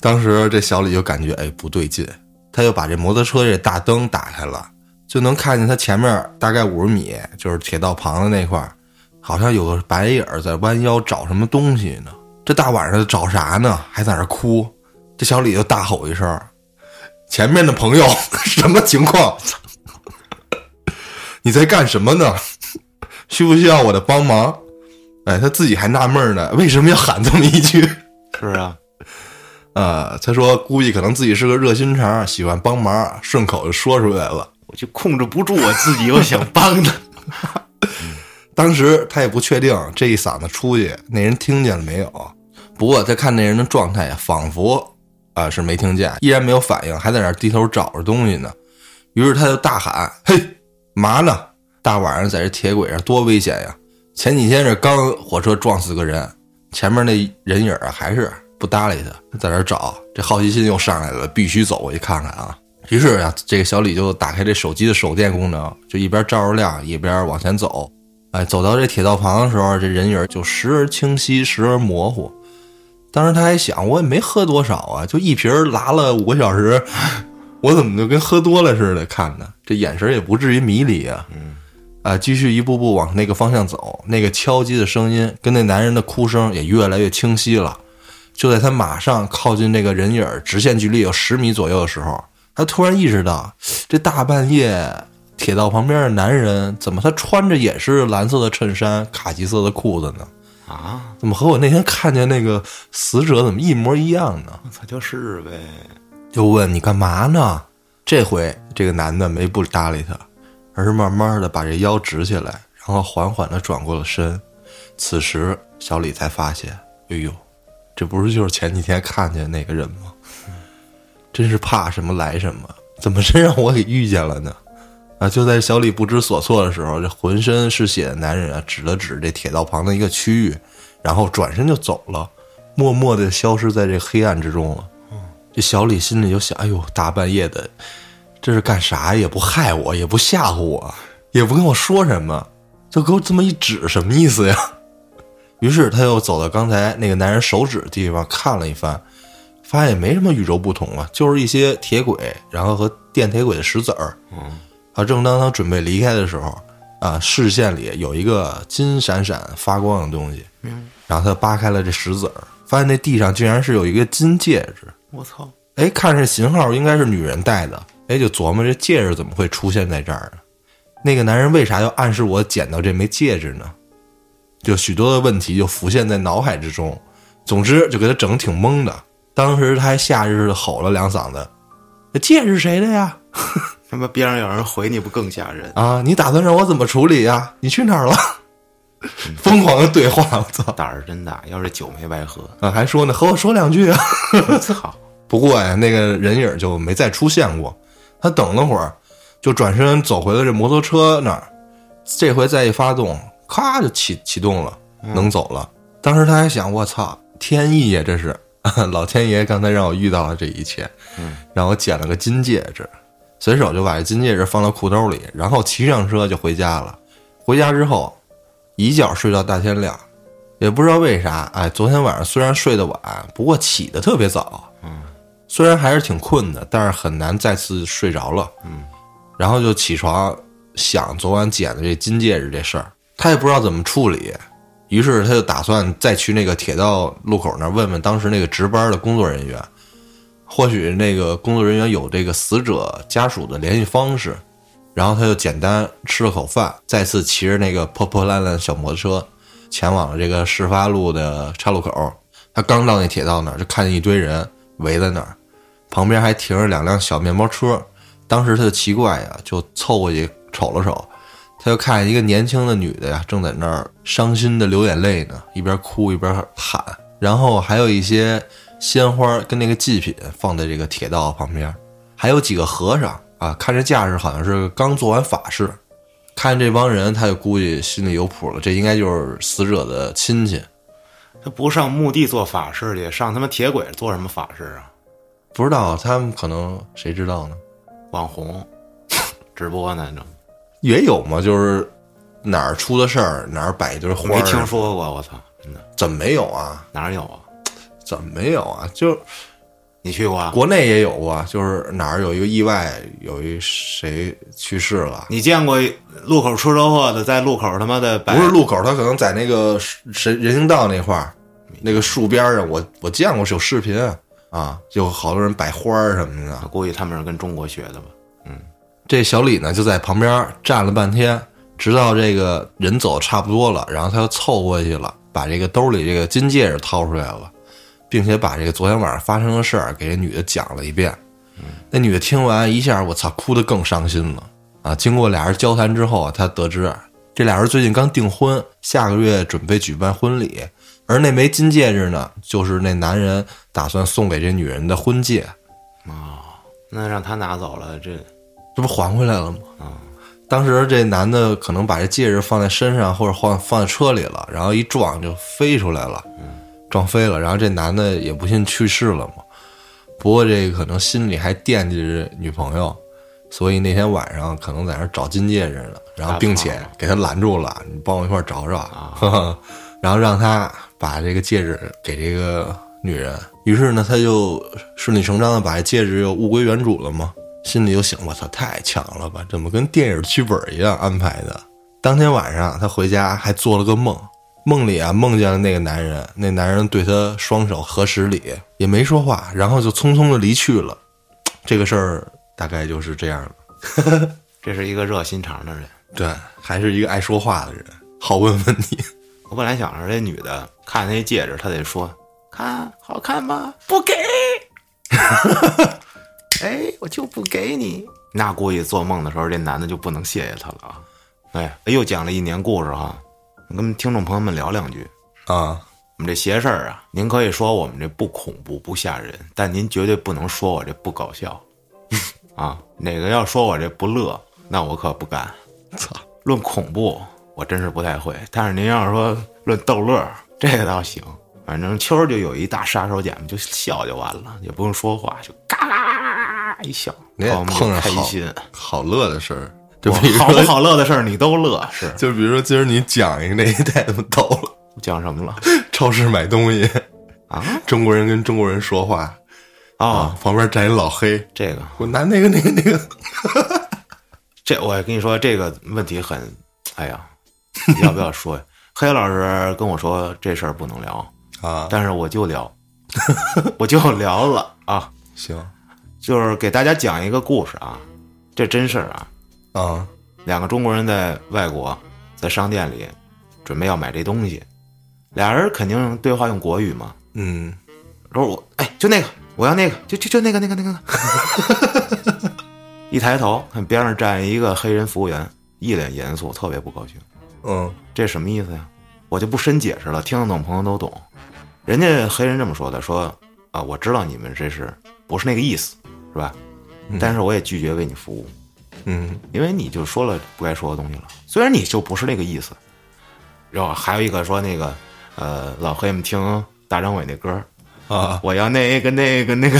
当时这小李就感觉哎不对劲，他就把这摩托车这大灯打开了，就能看见他前面大概五十米，就是铁道旁的那块，好像有个白影在弯腰找什么东西呢。这大晚上的找啥呢？还在那哭。这小李就大吼一声：“前面的朋友 (laughs) 什么情况？(laughs) 你在干什么呢？需不需要我的帮忙？”哎，他自己还纳闷呢，为什么要喊这么一句？是啊，呃，他说估计可能自己是个热心肠，喜欢帮忙，顺口就说出来了。我就控制不住我自己，我想帮他。(laughs) 当时他也不确定这一嗓子出去，那人听见了没有。不过他看那人的状态呀，仿佛啊是没听见，依然没有反应，还在那儿低头找着东西呢。于是他就大喊：“嘿，嘛呢？大晚上在这铁轨上多危险呀！前几天这刚火车撞死个人，前面那人影啊还是不搭理他，在那儿找。这好奇心又上来了，必须走过去看看啊！于是啊，这个小李就打开这手机的手电功能，就一边照着亮，一边往前走。哎，走到这铁道旁的时候，这人影就时而清晰，时而模糊。当时他还想，我也没喝多少啊，就一瓶儿拉了五个小时，我怎么就跟喝多了似的看呢？这眼神也不至于迷离啊。嗯，啊，继续一步步往那个方向走，那个敲击的声音跟那男人的哭声也越来越清晰了。就在他马上靠近这个人影儿直线距离有十米左右的时候，他突然意识到，这大半夜铁道旁边的男人怎么他穿着也是蓝色的衬衫、卡其色的裤子呢？啊，怎么和我那天看见那个死者怎么一模一样呢？他，就是呗。就问你干嘛呢？这回这个男的没不搭理他，而是慢慢的把这腰直起来，然后缓缓的转过了身。此时小李才发现，哎呦，这不是就是前几天看见那个人吗？真是怕什么来什么，怎么真让我给遇见了呢？啊！就在小李不知所措的时候，这浑身是血的男人啊，指了指这铁道旁的一个区域，然后转身就走了，默默的消失在这黑暗之中了。这小李心里就想：哎呦，大半夜的，这是干啥？也不害我，也不吓唬我，也不跟我说什么，就给我这么一指，什么意思呀？于是他又走到刚才那个男人手指的地方看了一番，发现也没什么与众不同啊，就是一些铁轨，然后和电铁轨的石子儿。嗯，啊，正当他准备离开的时候，啊，视线里有一个金闪闪发光的东西。嗯，然后他扒开了这石子儿，发现那地上竟然是有一个金戒指。我操，哎，看这型号应该是女人戴的。哎，就琢磨这戒指怎么会出现在这儿呢？那个男人为啥要暗示我捡到这枚戒指呢？就许多的问题就浮现在脑海之中。总之，就给他整挺懵的。当时他还下意识的吼了两嗓子：“这戒指谁的呀？” (laughs) 他妈边上有人回你不更吓人？啊，你打算让我怎么处理呀？你去哪儿了？疯狂的对话，我操！胆儿真大，要是酒没白喝。啊，还说呢，和我说两句啊。我操！(laughs) 不过呀，那个人影就没再出现过。他等了会儿，就转身走回了这摩托车那儿。这回再一发动，咔就启启动了，能走了。当时他还想，我操，天意呀，这是 (laughs) 老天爷刚才让我遇到了这一切，让我捡了个金戒指。随手就把这金戒指放到裤兜里，然后骑上车就回家了。回家之后，一觉睡到大天亮，也不知道为啥，哎，昨天晚上虽然睡得晚，不过起得特别早。嗯，虽然还是挺困的，但是很难再次睡着了。嗯，然后就起床想昨晚捡的这金戒指这事儿，他也不知道怎么处理，于是他就打算再去那个铁道路口那儿问问当时那个值班的工作人员。或许那个工作人员有这个死者家属的联系方式，然后他就简单吃了口饭，再次骑着那个破破烂烂的小摩托车，前往了这个事发路的岔路口。他刚到那铁道那儿，就看见一堆人围在那儿，旁边还停着两辆小面包车。当时他就奇怪呀，就凑过去瞅了瞅，他就看见一个年轻的女的呀，正在那儿伤心的流眼泪呢，一边哭一边喊，然后还有一些。鲜花跟那个祭品放在这个铁道旁边，还有几个和尚啊，看这架势好像是刚做完法事。看这帮人，他就估计心里有谱了，这应该就是死者的亲戚。他不上墓地做法事去，上他妈铁轨做什么法事啊？不知道，他们可能谁知道呢？网红 (laughs) 直播呢？这也有嘛？就是哪儿出的事儿，哪儿摆一堆花。没听说过，我操！真的？怎么没有啊？哪儿有啊？怎么没有啊？就你去过？啊国内也有过，就是哪儿有一个意外，有一谁去世了。你见过路口出车祸的，在路口他妈的摆不是路口，他可能在那个人人行道那块儿，那个树边上，我我见过有视频啊，就好多人摆花儿什么的。估计他们是跟中国学的吧？嗯，这小李呢就在旁边站了半天，直到这个人走差不多了，然后他又凑过去了，把这个兜里这个金戒指掏出来了。并且把这个昨天晚上发生的事儿给这女的讲了一遍，那女的听完一下，我操，哭得更伤心了啊！经过俩人交谈之后，她得知这俩人最近刚订婚，下个月准备举办婚礼，而那枚金戒指呢，就是那男人打算送给这女人的婚戒，那让他拿走了，这这不还回来了吗？当时这男的可能把这戒指放在身上，或者放放在车里了，然后一撞就飞出来了，撞飞了。然后这男的也不幸去世了嘛。不过这个可能心里还惦记着女朋友，所以那天晚上可能在那儿找金戒指呢，然后并且给他拦住了，你帮我一块儿找找，呵呵 (laughs) 然后让他把这个戒指给这个女人。于是呢，他就顺理成章的把这戒指又物归原主了嘛。心里就想：我操，太强了吧！怎么跟电影剧本一样安排的？当天晚上，他回家还做了个梦，梦里啊梦见了那个男人，那男人对他双手合十礼，也没说话，然后就匆匆的离去了。这个事儿大概就是这样了。(laughs) 这是一个热心肠的人。对，还是一个爱说话的人，好问问题。我本来想着这女的看那戒指，她得说看好看吗？不给。(laughs) 哎，我就不给你。那估计做梦的时候，这男的就不能谢谢他了啊。哎，又讲了一年故事哈，跟听众朋友们聊两句。啊，我们这邪事儿啊，您可以说我们这不恐怖不吓人，但您绝对不能说我这不搞笑 (laughs) 啊。哪个要说我这不乐，那我可不干。(laughs) 操，论恐怖，我真是不太会。但是您要是说论逗乐，这个倒行。反正秋儿就有一大杀手锏，就笑就完了，也不用说话，就嘎啦一笑，你也我们碰上好开心。好乐的事儿，就我比如好不说，好乐的事儿你都乐，是。就比如说今儿你讲一个那一太他妈逗了，讲什么了？(laughs) 超市买东西，啊？中国人跟中国人说话。哦。啊，，旁边站一老黑，这个。我拿那个那个那个，(laughs) 这我跟你说，这个问题很，哎呀，(laughs) 要不要说？呀？黑老师跟我说这事儿不能聊，啊，但是我就聊，我就聊了啊，行就是给大家讲一个故事啊，这真事儿啊。啊，两个中国人在外国，在商店里准备要买这东西，俩人肯定对话用国语嘛。嗯说我哎，就那个，我要那个，就就就那个那个那个。(laughs) 一抬头看边上站一个黑人服务员，一脸严肃，特别不高兴。嗯这什么意思呀？我就不深解释了，听得懂朋友都懂。人家黑人这么说的，说啊，我知道你们这是不是那个意思，是吧？但是我也拒绝为你服务，嗯因为你就说了不该说的东西了。虽然你就不是那个意思。然后还有一个说那个，呃，老黑们听大张伟那歌，啊，我要那个那个那个。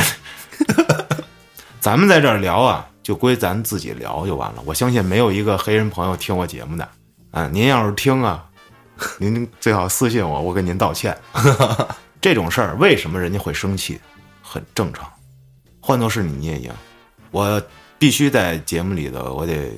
(laughs) 咱们在这儿聊啊，就归咱自己聊就完了。我相信没有一个黑人朋友听我节目的啊。您要是听啊，(laughs) 您最好私信我，我给您道歉。(laughs) 这种事儿为什么人家会生气，很正常。换做是你，你也一样。我必须在节目里头，我得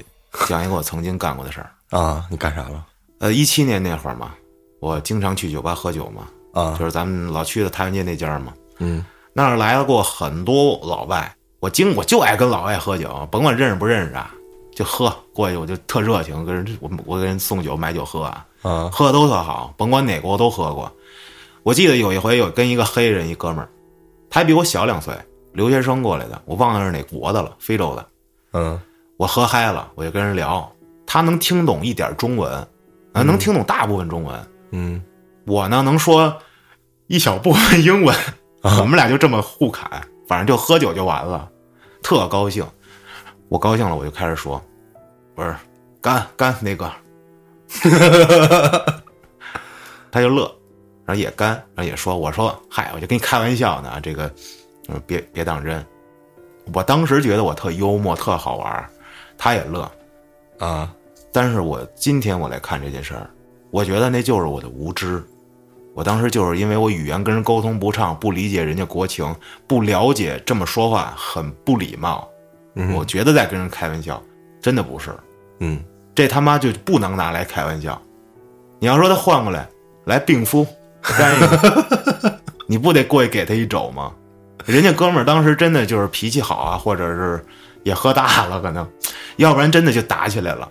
讲一个我曾经干过的事儿。啊，你干啥了？呃，一七年那会儿嘛，我经常去酒吧喝酒嘛，啊就是咱们老去的太原街那家嘛。嗯那儿来了过很多老外，我经我就爱跟老外喝酒，甭管认识不认识啊，就喝过去我就特热情，跟人我我给人送酒买酒喝啊，啊喝的都特好，甭管哪国都喝过。我记得有一回有跟一个黑人一哥们儿，他还比我小两岁，留学生过来的，我忘了是哪国的了，非洲的。嗯。我喝嗨了，我就跟人聊，他能听懂一点中文，啊，能听懂大部分中文，嗯。我呢能说一小部分英文，我们俩就这么互侃，反正就喝酒就完了，特高兴。我高兴了，我就开始说，不是干干那个，(laughs) 他就乐，然后也干，然后也说，我说嗨，我就跟你开玩笑呢，这个，嗯，别别当真。我当时觉得我特幽默，特好玩，他也乐。啊但是我今天我来看这件事儿，我觉得那就是我的无知。我当时就是因为我语言跟人沟通不畅，不理解人家国情，不了解这么说话很不礼貌。嗯我觉得在跟人开玩笑，真的不是。嗯这他妈就不能拿来开玩笑。你要说他换过来来病夫干一个，(laughs) 你不得过去给他一肘吗？人家哥们儿当时真的就是脾气好啊，或者是也喝大了，可能，要不然真的就打起来了。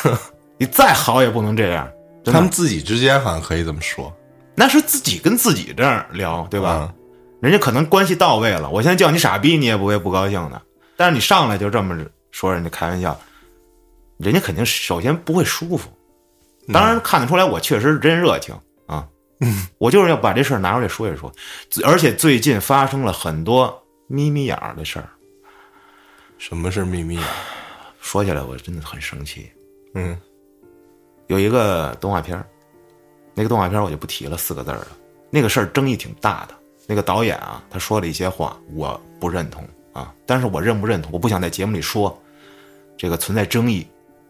(laughs) 你再好也不能这样，他们自己之间好像可以这么说，那是自己跟自己这样聊，对吧？啊人家可能关系到位了，我现在叫你傻逼，你也不会不高兴的。但是你上来就这么说人家开玩笑，人家肯定首先不会舒服。当然看得出来，我确实是真热情啊，嗯，(laughs) 我就是要把这事儿拿出来说一说，而且最近发生了很多眯眯眼儿的事儿，什么是眯眯眼？说起来我真的很生气。嗯有一个动画片儿那个动画片儿我就不提了，四个字儿了，那个事儿争议挺大的。那个导演啊，他说了一些话，我不认同啊，但是我认不认同，我不想在节目里说，这个存在争议。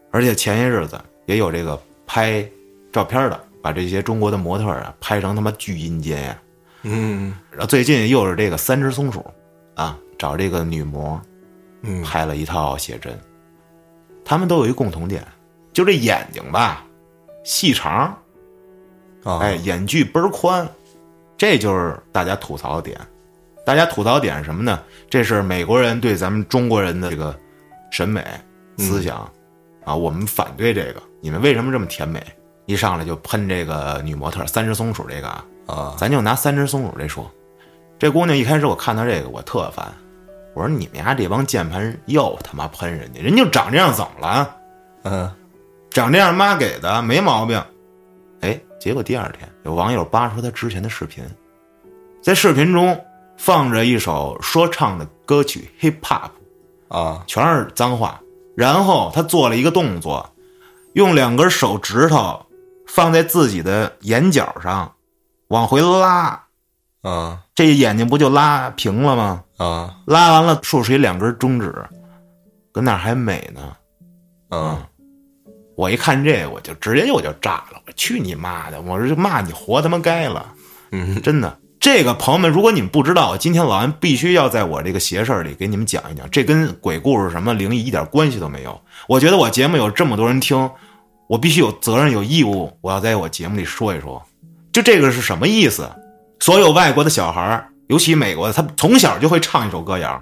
而且前些日子也有这个拍照片的，把这些中国的模特儿啊拍成他妈巨阴间呀、嗯然后最近又是这个三只松鼠，啊，找这个女模嗯拍了一套写真，他们都有一共同点，就这眼睛吧，细长，啊，哎，眼距倍儿宽，这就是大家吐槽的点。大家吐槽点什么呢？这是美国人对咱们中国人的这个审美思想、啊，我们反对这个。你们为什么这么甜美？一上来就喷这个女模特三只松鼠这个啊，啊，咱就拿三只松鼠这说。这姑娘一开始我看到这个我特烦，我说你们家这帮键盘又他妈喷人家，人就长这样怎么了？嗯长这样妈给的没毛病。哎，结果第二天有网友扒出他之前的视频，在视频中放着一首说唱的歌曲 hip hop，啊全是脏话。然后他做了一个动作，用两根手指头放在自己的眼角上，往回拉，啊这眼睛不就拉平了吗？啊拉完了，竖出一两根中指，搁那还美呢。啊我一看这，我就直接我就炸了，我去你妈的！我说骂你活他妈该了，嗯真的。这个朋友们，如果你们不知道，今天老安必须要在我这个邪事儿里给你们讲一讲，这跟鬼故事什么灵异一点关系都没有。我觉得我节目有这么多人听，我必须有责任有义务，我要在我节目里说一说。就这个是什么意思？所有外国的小孩，尤其美国的，他从小就会唱一首歌谣，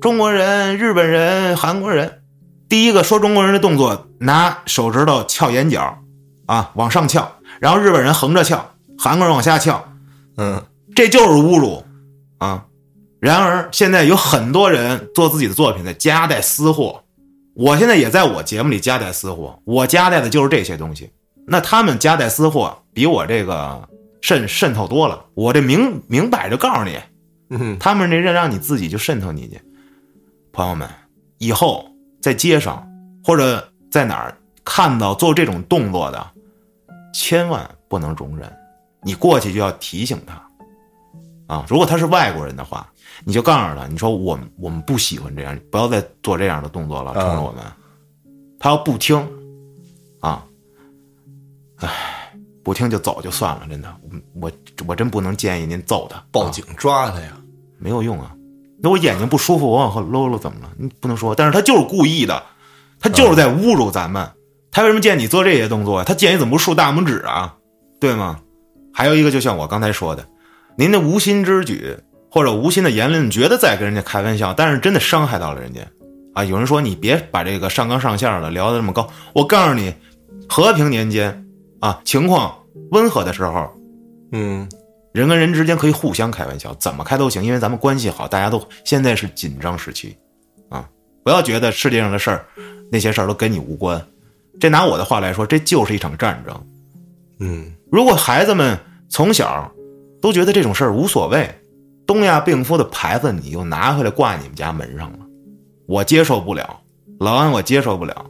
中国人、日本人、韩国人。第一个说中国人的动作，拿手指头翘眼角，啊，往上翘，然后日本人横着翘，韩国人往下翘，嗯这就是侮辱啊！然而现在有很多人做自己的作品在夹带私货，我现在也在我节目里夹带私货，我夹带的就是这些东西。那他们夹带私货比我这个渗渗透多了，我这明明摆着告诉你，嗯他们这让让你自己就渗透你去。朋友们，以后在街上或者在哪儿看到做这种动作的，千万不能容忍，你过去就要提醒他。啊，如果他是外国人的话，你就告诉他，你说我们我们不喜欢这样，不要再做这样的动作了，冲着我们。他要不听，啊，唉，不听就走就算了，真的，我我我真不能建议您揍他，啊报警抓他呀！没有用啊。那我眼睛不舒服，我往后搂搂怎么了？你不能说，但是他就是故意的，他就是在侮辱咱们。他为什么见你做这些动作呀？他见你怎么不竖大拇指啊？对吗？还有一个，就像我刚才说的，您的无心之举或者无心的言论，觉得在跟人家开玩笑，但是真的伤害到了人家啊！有人说你别把这个上纲上线了，聊得这么高。我告诉你，和平年间啊，情况温和的时候，嗯人跟人之间可以互相开玩笑，怎么开都行，因为咱们关系好，大家都现在是紧张时期，啊，不要觉得世界上的事儿，那些事儿都跟你无关。这拿我的话来说，这就是一场战争。嗯如果孩子们从小都觉得这种事儿无所谓，东亚病夫的牌子你又拿回来挂你们家门上了，我接受不了，老安我接受不了，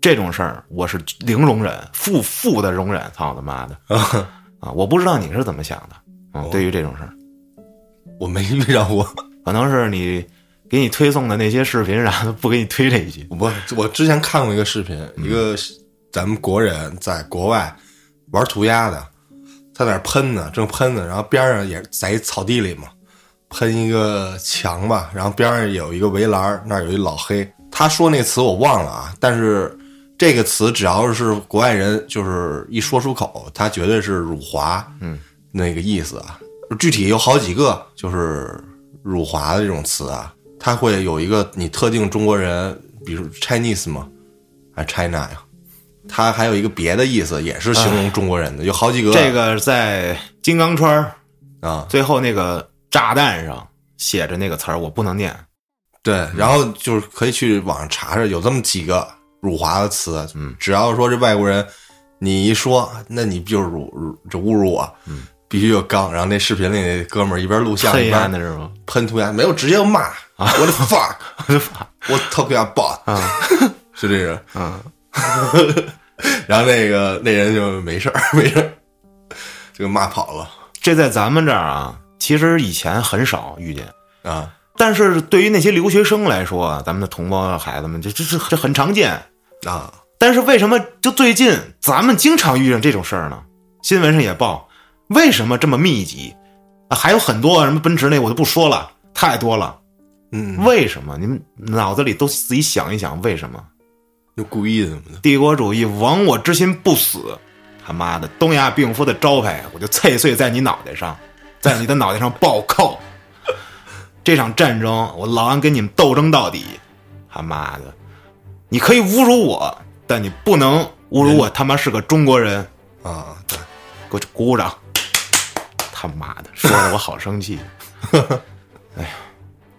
这种事儿我是零容忍，负负的容忍，操他妈的。啊，啊！我不知道你是怎么想的。啊？哦。对于这种事儿，我没遇到过。可能是你给你推送的那些视频，然后不给你推这一句，(laughs) 我我之前看过一个视频，一个咱们国人在国外玩涂鸦的，他在那儿喷呢，正喷呢，然后边上也在一草地里嘛，喷一个墙吧，然后边上有一个围栏，那儿有一老黑，他说那词我忘了啊，但是这个词只要是国外人，就是一说出口，他绝对是辱华，嗯，那个意思啊。具体有好几个，就是辱华的这种词啊，它会有一个你特定中国人，比如 Chinese 嘛，还 China 呀，它还有一个别的意思，也是形容中国人的，有好几个。这个在金刚川儿啊，最后那个炸弹上写着那个词儿，我不能念。对，然后就是可以去网上查查，有这么几个辱华的词，嗯，只要说这外国人你一说，那你就是辱辱这侮辱我，嗯，必须就刚。然后那视频里那哥们儿一边录像黑一边暗 (laughs) 的是吗？喷涂鸦，没有直接骂我的 (laughs) fuck，我 talk your butt，啊，(laughs) 是这个。嗯，(laughs) 然后那个那人就没事儿，(laughs) 没事儿，就骂跑了这在咱们这儿啊，其实以前很少遇见。啊但是对于那些留学生来说啊，咱们的同胞孩子们，这这这这很常见。啊但是为什么就最近咱们经常遇见这种事儿呢？新闻上也报，为什么这么密集？啊，还有很多什么奔驰那我就不说了，太多了。嗯，为什么？你们脑子里都自己想一想，为什么？就故意的什么的，帝国主义亡我之心不死，他妈的东亚病夫的招牌，我就碎碎在你脑袋上，(laughs) 在你的脑袋上暴扣。这场战争，我老安跟你们斗争到底。他妈的，你可以侮辱我，但你不能侮辱我他妈是个中国人。啊，对，给我鼓鼓掌！他妈的，说的我好生气。(laughs) 哎呀，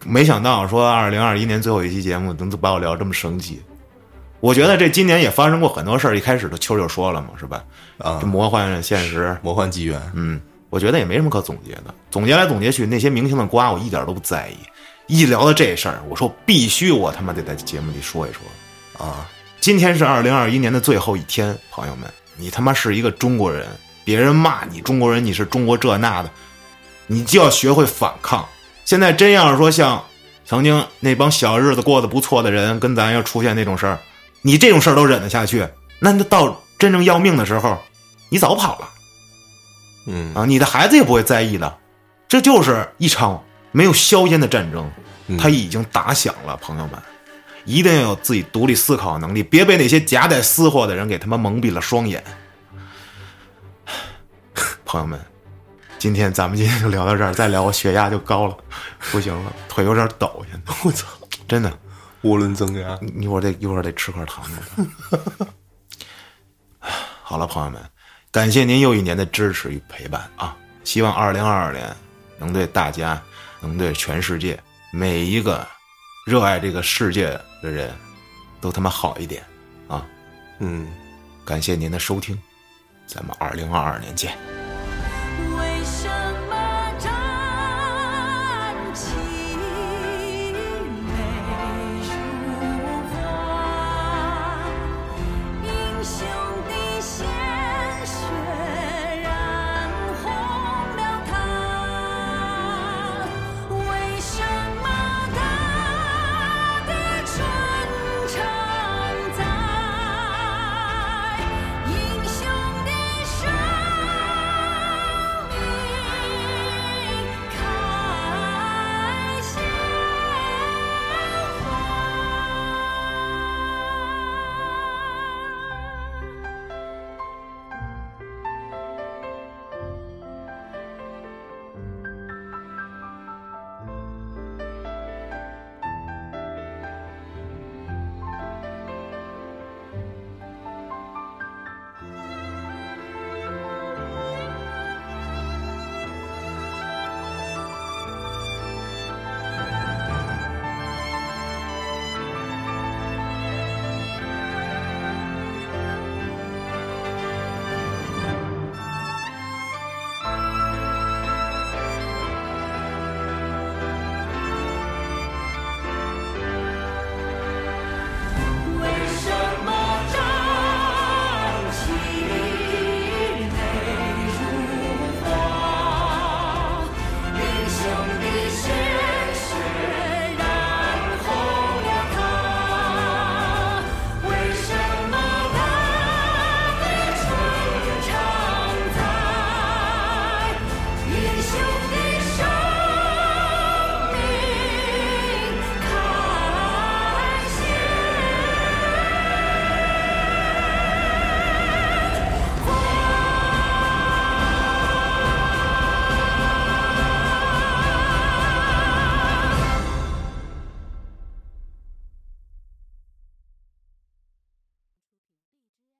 没想到说二零二一年最后一期节目能把我聊这么生气。我觉得这今年也发生过很多事儿，一开始的秋就说了嘛，是吧？啊这，魔幻现实，魔幻机缘，嗯，我觉得也没什么可总结的。总结来总结去，那些明星的瓜我一点都不在意。一聊到这事儿，我说必须我他妈得在节目里说一说。啊，今天是二零二一年的最后一天，朋友们，你他妈是一个中国人，别人骂你中国人，你是中国这那的，你就要学会反抗。现在真要是说像曾经那帮小日子过得不错的人，跟咱要出现那种事儿，你这种事儿都忍得下去，那就到真正要命的时候，你早跑了嗯啊！你的孩子也不会在意的。这就是一场没有硝烟的战争，它已经打响了，朋友们。一定要有自己独立思考能力，别被那些夹带私货的人给他们蒙蔽了双眼。(laughs) 朋友们，今天咱们今天就聊到这儿，再聊我血压就高了，不行了，腿有点抖，现在 (laughs) 我操，真的，涡轮增压，你一会儿得一会儿得吃块糖的。(laughs) 好了，朋友们，感谢您又一年的支持与陪伴啊！希望二零二二年能对大家，能对全世界每一个热爱这个世界的人都他妈好一点啊！嗯。感谢您的收听，咱们二零二二年见。